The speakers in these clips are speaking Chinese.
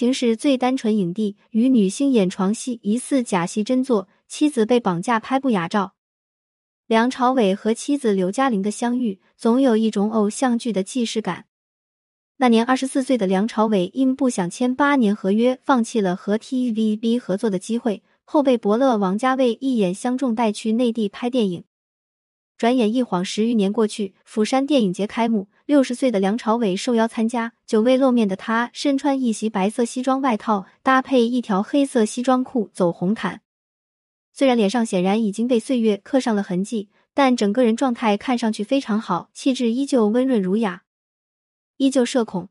情史最单纯影帝与女星演床戏疑似假戏真做，妻子被绑架拍不雅照。梁朝伟和妻子刘嘉玲的相遇，总有一种偶像剧的既视感。那年二十四岁的梁朝伟因不想签八年合约，放弃了和 TVB 合作的机会，后被伯乐王家卫一眼相中，带去内地拍电影。转眼一晃十余年过去，釜山电影节开幕，六十岁的梁朝伟受邀参加。久未露面的他，身穿一袭白色西装外套，搭配一条黑色西装裤，走红毯。虽然脸上显然已经被岁月刻上了痕迹，但整个人状态看上去非常好，气质依旧温润儒雅，依旧社恐。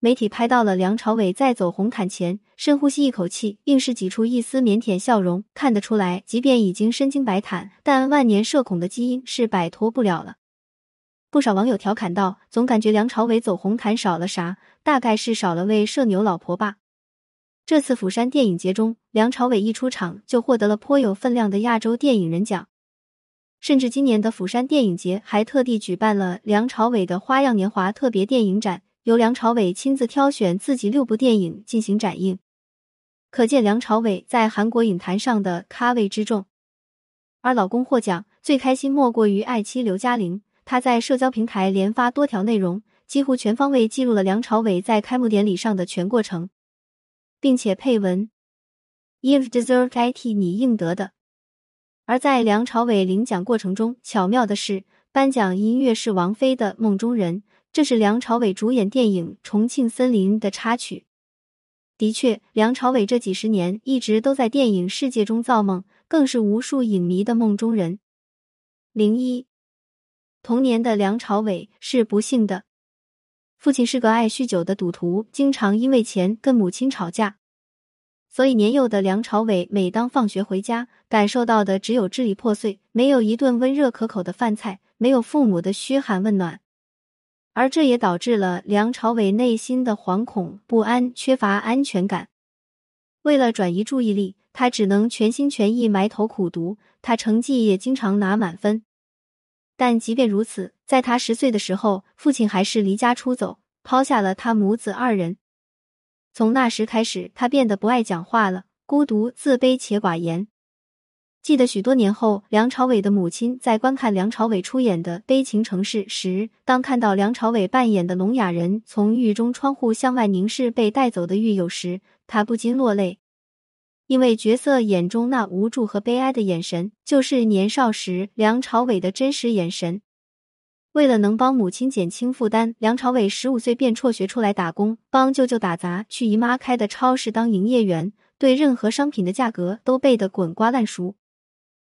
媒体拍到了梁朝伟在走红毯前深呼吸一口气，硬是挤出一丝腼腆笑容。看得出来，即便已经身经百坦，但万年社恐的基因是摆脱不了了。不少网友调侃道：“总感觉梁朝伟走红毯少了啥？大概是少了位社牛老婆吧。”这次釜山电影节中，梁朝伟一出场就获得了颇有分量的亚洲电影人奖，甚至今年的釜山电影节还特地举办了梁朝伟的花样年华特别电影展。由梁朝伟亲自挑选自己六部电影进行展映，可见梁朝伟在韩国影坛上的咖位之重。而老公获奖，最开心莫过于爱妻刘嘉玲。她在社交平台连发多条内容，几乎全方位记录了梁朝伟在开幕典礼上的全过程，并且配文 “You deserve it，你应得的。”而在梁朝伟领奖过程中，巧妙的是，颁奖音乐是王菲的《梦中人》。这是梁朝伟主演电影《重庆森林》的插曲。的确，梁朝伟这几十年一直都在电影世界中造梦，更是无数影迷的梦中人。零一，童年的梁朝伟是不幸的，父亲是个爱酗酒的赌徒，经常因为钱跟母亲吵架，所以年幼的梁朝伟每当放学回家，感受到的只有支离破碎，没有一顿温热可口的饭菜，没有父母的嘘寒问暖。而这也导致了梁朝伟内心的惶恐不安，缺乏安全感。为了转移注意力，他只能全心全意埋头苦读，他成绩也经常拿满分。但即便如此，在他十岁的时候，父亲还是离家出走，抛下了他母子二人。从那时开始，他变得不爱讲话了，孤独、自卑且寡言。记得许多年后，梁朝伟的母亲在观看梁朝伟出演的《悲情城市》时，当看到梁朝伟扮演的聋哑人从狱中窗户向外凝视被带走的狱友时，他不禁落泪，因为角色眼中那无助和悲哀的眼神，就是年少时梁朝伟的真实眼神。为了能帮母亲减轻负担，梁朝伟十五岁便辍学出来打工，帮舅舅打杂，去姨妈开的超市当营业员，对任何商品的价格都背得滚瓜烂熟。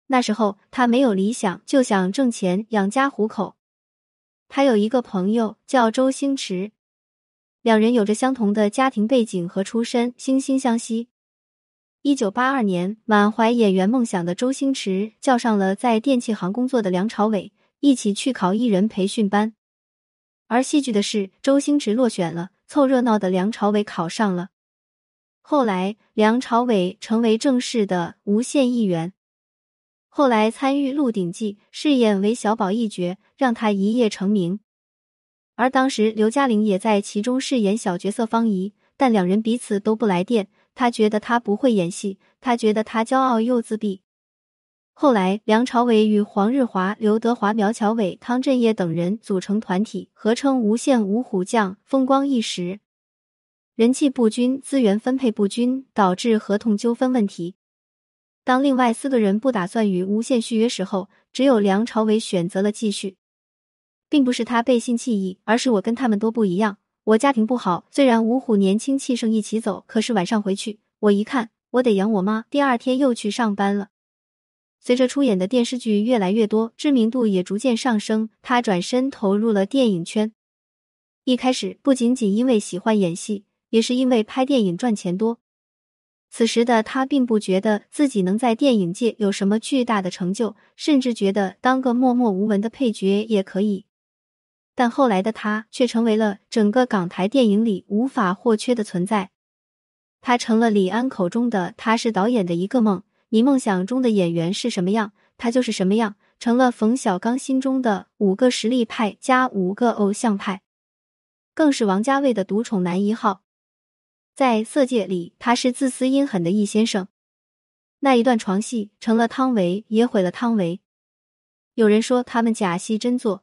那时候他没有理想，就想挣钱养家糊口。他有一个朋友叫周星驰，两人有着相同的家庭背景和出身，惺惺相惜。一九八二年，满怀演员梦想的周星驰叫上了在电器行工作的梁朝伟，一起去考艺人培训班。而戏剧的是，周星驰落选了，凑热闹的梁朝伟考上了。后来，梁朝伟成为正式的无线艺员。后来参与《鹿鼎记》，饰演韦小宝一角，让他一夜成名。而当时刘嘉玲也在其中饰演小角色方怡，但两人彼此都不来电。他觉得他不会演戏，他觉得他骄傲又自闭。后来梁朝伟与黄日华、刘德华、苗侨伟、汤镇业等人组成团体，合称无线五虎将，风光一时。人气不均，资源分配不均，导致合同纠纷问题。当另外四个人不打算与无限续约时候，只有梁朝伟选择了继续，并不是他背信弃义，而是我跟他们都不一样。我家庭不好，虽然五虎年轻气盛一起走，可是晚上回去，我一看，我得养我妈。第二天又去上班了。随着出演的电视剧越来越多，知名度也逐渐上升，他转身投入了电影圈。一开始不仅仅因为喜欢演戏，也是因为拍电影赚钱多。此时的他并不觉得自己能在电影界有什么巨大的成就，甚至觉得当个默默无闻的配角也可以。但后来的他却成为了整个港台电影里无法或缺的存在。他成了李安口中的“他是导演的一个梦”，你梦想中的演员是什么样，他就是什么样。成了冯小刚心中的五个实力派加五个偶像派，更是王家卫的独宠男一号。在色戒里，他是自私阴狠的易先生。那一段床戏成了汤唯，也毁了汤唯。有人说他们假戏真做。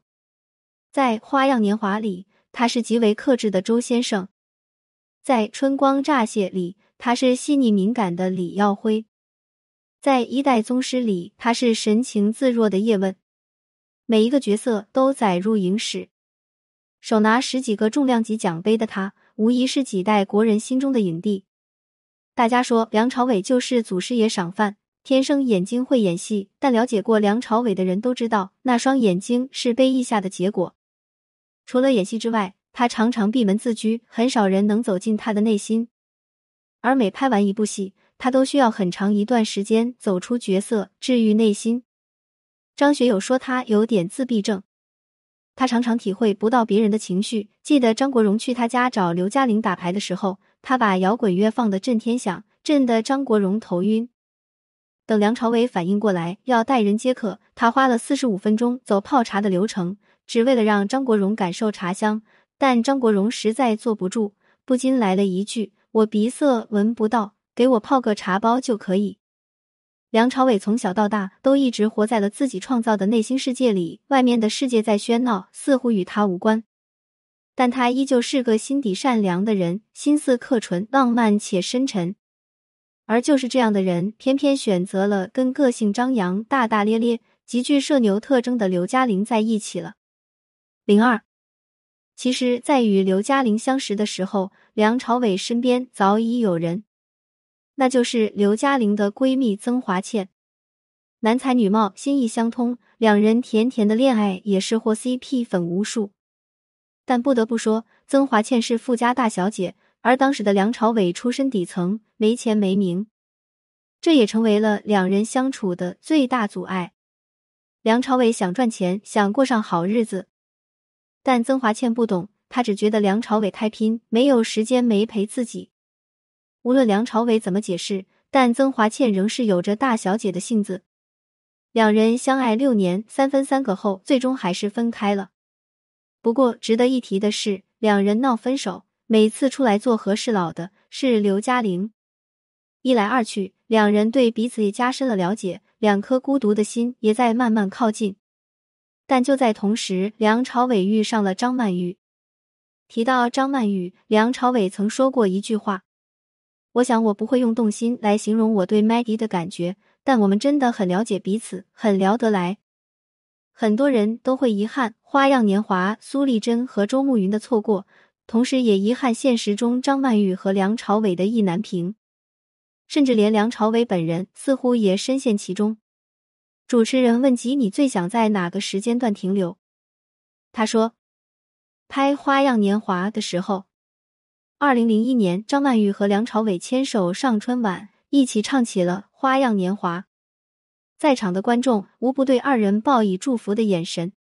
在《花样年华》里，他是极为克制的周先生；在《春光乍泄》里，他是细腻敏感的李耀辉；在《一代宗师》里，他是神情自若的叶问。每一个角色都载入影史。手拿十几个重量级奖杯的他，无疑是几代国人心中的影帝。大家说梁朝伟就是祖师爷赏饭，天生眼睛会演戏。但了解过梁朝伟的人都知道，那双眼睛是被缢下的结果。除了演戏之外，他常常闭门自居，很少人能走进他的内心。而每拍完一部戏，他都需要很长一段时间走出角色，治愈内心。张学友说他有点自闭症。他常常体会不到别人的情绪。记得张国荣去他家找刘嘉玲打牌的时候，他把摇滚乐放得震天响，震得张国荣头晕。等梁朝伟反应过来要带人接客，他花了四十五分钟走泡茶的流程，只为了让张国荣感受茶香。但张国荣实在坐不住，不禁来了一句：“我鼻塞，闻不到，给我泡个茶包就可以。”梁朝伟从小到大都一直活在了自己创造的内心世界里，外面的世界在喧闹，似乎与他无关。但他依旧是个心底善良的人，心思刻纯、浪漫且深沉。而就是这样的人，偏偏选择了跟个性张扬、大大咧咧、极具社牛特征的刘嘉玲在一起了。零二，其实，在与刘嘉玲相识的时候，梁朝伟身边早已有人。那就是刘嘉玲的闺蜜曾华倩，男才女貌，心意相通，两人甜甜的恋爱也是获 CP 粉无数。但不得不说，曾华倩是富家大小姐，而当时的梁朝伟出身底层，没钱没名，这也成为了两人相处的最大阻碍。梁朝伟想赚钱，想过上好日子，但曾华倩不懂，她只觉得梁朝伟太拼，没有时间没陪自己。无论梁朝伟怎么解释，但曾华倩仍是有着大小姐的性子。两人相爱六年，三分三个后，最终还是分开了。不过值得一提的是，两人闹分手，每次出来做和事佬的是刘嘉玲。一来二去，两人对彼此也加深了了解，两颗孤独的心也在慢慢靠近。但就在同时，梁朝伟遇上了张曼玉。提到张曼玉，梁朝伟曾说过一句话。我想，我不会用动心来形容我对 Maggie 的感觉，但我们真的很了解彼此，很聊得来。很多人都会遗憾《花样年华》苏丽珍和周慕云的错过，同时也遗憾现实中张曼玉和梁朝伟的意难平，甚至连梁朝伟本人似乎也深陷其中。主持人问及你最想在哪个时间段停留，他说：“拍《花样年华》的时候。”二零零一年，张曼玉和梁朝伟牵手上春晚，一起唱起了《花样年华》。在场的观众无不对二人报以祝福的眼神。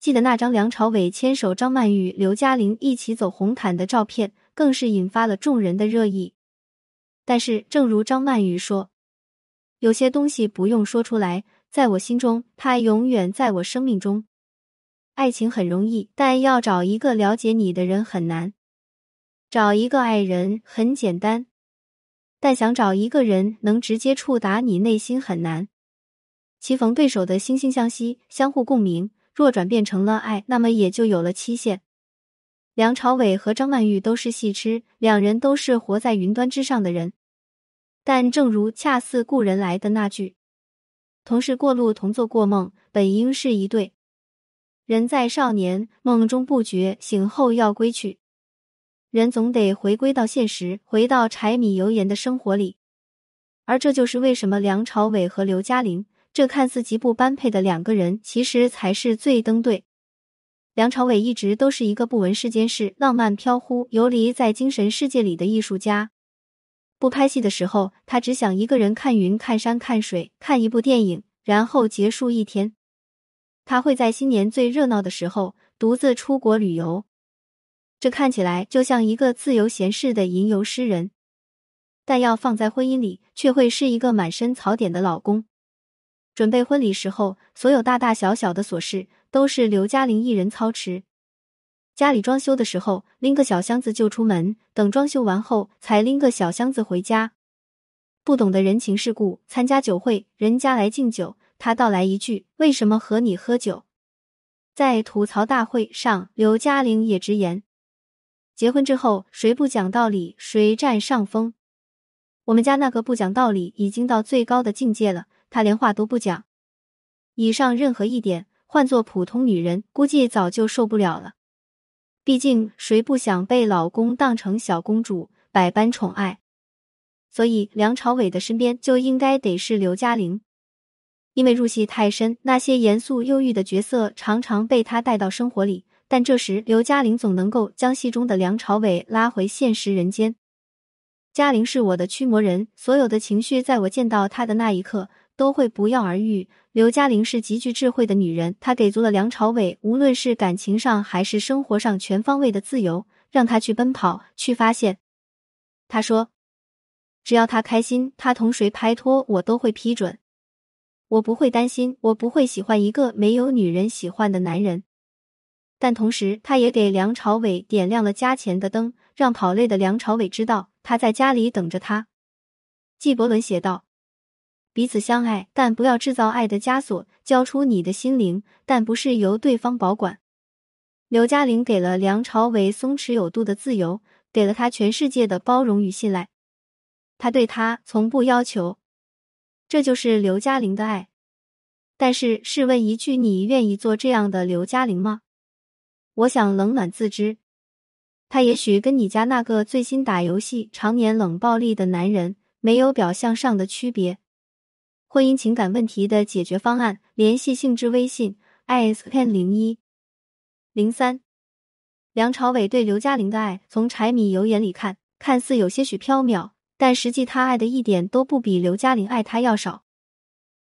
记得那张梁朝伟牵手张曼玉、刘嘉玲一起走红毯的照片，更是引发了众人的热议。但是，正如张曼玉说：“有些东西不用说出来，在我心中，他永远在我生命中。爱情很容易，但要找一个了解你的人很难。”找一个爱人很简单，但想找一个人能直接触达你内心很难。棋逢对手的惺惺相惜、相互共鸣，若转变成了爱，那么也就有了期限。梁朝伟和张曼玉都是戏痴，两人都是活在云端之上的人。但正如“恰似故人来”的那句：“同是过路，同做过梦，本应是一对。人在少年，梦中不觉醒后要归去。”人总得回归到现实，回到柴米油盐的生活里，而这就是为什么梁朝伟和刘嘉玲这看似极不般配的两个人，其实才是最登对。梁朝伟一直都是一个不闻世间事、浪漫飘忽、游离在精神世界里的艺术家。不拍戏的时候，他只想一个人看云、看山、看水，看一部电影，然后结束一天。他会在新年最热闹的时候独自出国旅游。这看起来就像一个自由闲适的吟游诗人，但要放在婚姻里，却会是一个满身槽点的老公。准备婚礼时候，所有大大小小的琐事都是刘嘉玲一人操持。家里装修的时候，拎个小箱子就出门，等装修完后才拎个小箱子回家。不懂得人情世故，参加酒会，人家来敬酒，他倒来一句：“为什么和你喝酒？”在吐槽大会上，刘嘉玲也直言：“结婚之后，谁不讲道理，谁占上风。我们家那个不讲道理已经到最高的境界了，他连话都不讲。以上任何一点，换做普通女人，估计早就受不了了。毕竟，谁不想被老公当成小公主，百般宠爱？”所以，梁朝伟的身边就应该得是刘嘉玲，因为入戏太深，那些严肃忧郁的角色常常被他带到生活里。但这时，刘嘉玲总能够将戏中的梁朝伟拉回现实人间。嘉玲是我的驱魔人，所有的情绪在我见到她的那一刻都会不药而愈。刘嘉玲是极具智慧的女人，她给足了梁朝伟无论是感情上还是生活上全方位的自由，让他去奔跑，去发现。他说。只要他开心，他同谁拍拖我都会批准。我不会担心，我不会喜欢一个没有女人喜欢的男人。但同时，他也给梁朝伟点亮了家前的灯，让跑累的梁朝伟知道他在家里等着他。纪伯伦写道：“彼此相爱，但不要制造爱的枷锁；交出你的心灵，但不是由对方保管。”刘嘉玲给了梁朝伟松弛有度的自由，给了他全世界的包容与信赖。他对他从不要求，这就是刘嘉玲的爱。但是试问一句，你愿意做这样的刘嘉玲吗？我想冷暖自知。他也许跟你家那个最新打游戏、常年冷暴力的男人没有表象上的区别。婚姻情感问题的解决方案，联系性质微信：ispan 零一零三。梁朝伟对刘嘉玲的爱，从柴米油盐里看，看似有些许缥缈。但实际，他爱的一点都不比刘嘉玲爱他要少。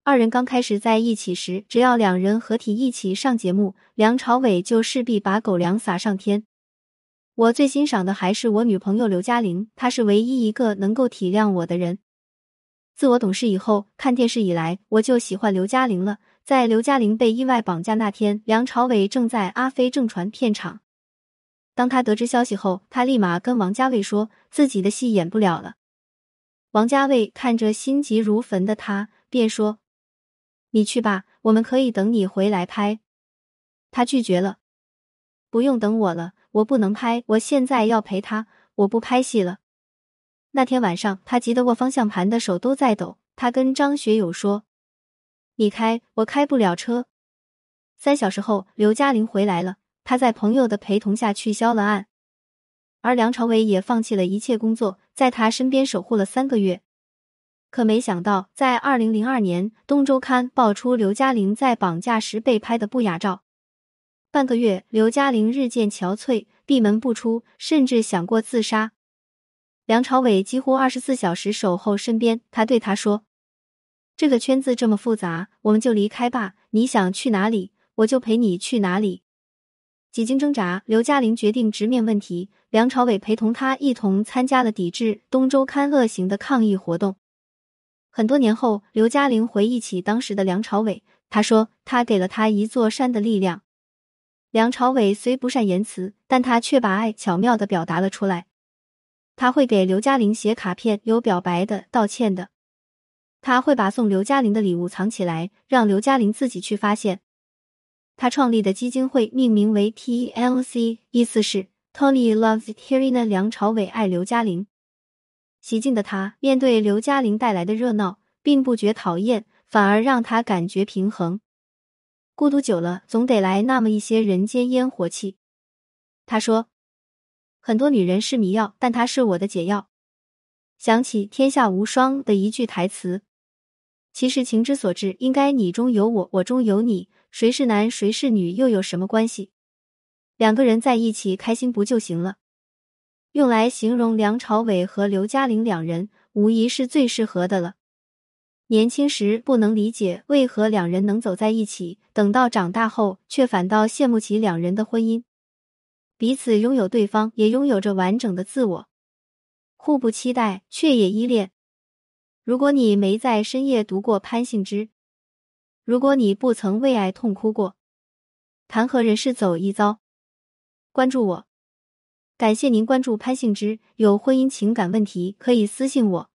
二人刚开始在一起时，只要两人合体一起上节目，梁朝伟就势必把狗粮撒上天。我最欣赏的还是我女朋友刘嘉玲，她是唯一一个能够体谅我的人。自我懂事以后，看电视以来，我就喜欢刘嘉玲了。在刘嘉玲被意外绑架那天，梁朝伟正在《阿飞正传》片场。当他得知消息后，他立马跟王家卫说自己的戏演不了了。王家卫看着心急如焚的他，便说：“你去吧，我们可以等你回来拍。”他拒绝了：“不用等我了，我不能拍，我现在要陪他，我不拍戏了。”那天晚上，他急得握方向盘的手都在抖。他跟张学友说：“你开，我开不了车。”三小时后，刘嘉玲回来了，他在朋友的陪同下取消了案。而梁朝伟也放弃了一切工作，在他身边守护了三个月。可没想到，在二零零二年，《东周刊》爆出刘嘉玲在绑架时被拍的不雅照。半个月，刘嘉玲日渐憔悴，闭门不出，甚至想过自杀。梁朝伟几乎二十四小时守候身边，他对他说：“这个圈子这么复杂，我们就离开吧。你想去哪里，我就陪你去哪里。”几经挣扎，刘嘉玲决定直面问题。梁朝伟陪同他一同参加了抵制《东周刊》恶行的抗议活动。很多年后，刘嘉玲回忆起当时的梁朝伟，他说：“他给了他一座山的力量。”梁朝伟虽不善言辞，但他却把爱巧妙的表达了出来。他会给刘嘉玲写卡片，有表白的、道歉的。他会把送刘嘉玲的礼物藏起来，让刘嘉玲自己去发现。他创立的基金会命名为 TLC，意思是 Tony loves Tina。梁朝伟爱刘嘉玲，喜静的他面对刘嘉玲带来的热闹，并不觉讨厌，反而让他感觉平衡。孤独久了，总得来那么一些人间烟火气。他说：“很多女人是迷药，但她是我的解药。”想起《天下无双》的一句台词：“其实情之所至，应该你中有我，我中有你。”谁是男谁是女又有什么关系？两个人在一起开心不就行了？用来形容梁朝伟和刘嘉玲两人，无疑是最适合的了。年轻时不能理解为何两人能走在一起，等到长大后却反倒羡慕起两人的婚姻。彼此拥有对方，也拥有着完整的自我，互不期待，却也依恋。如果你没在深夜读过潘幸之。如果你不曾为爱痛哭过，谈何人世走一遭？关注我。感谢您关注潘幸之，有婚姻情感问题可以私信我。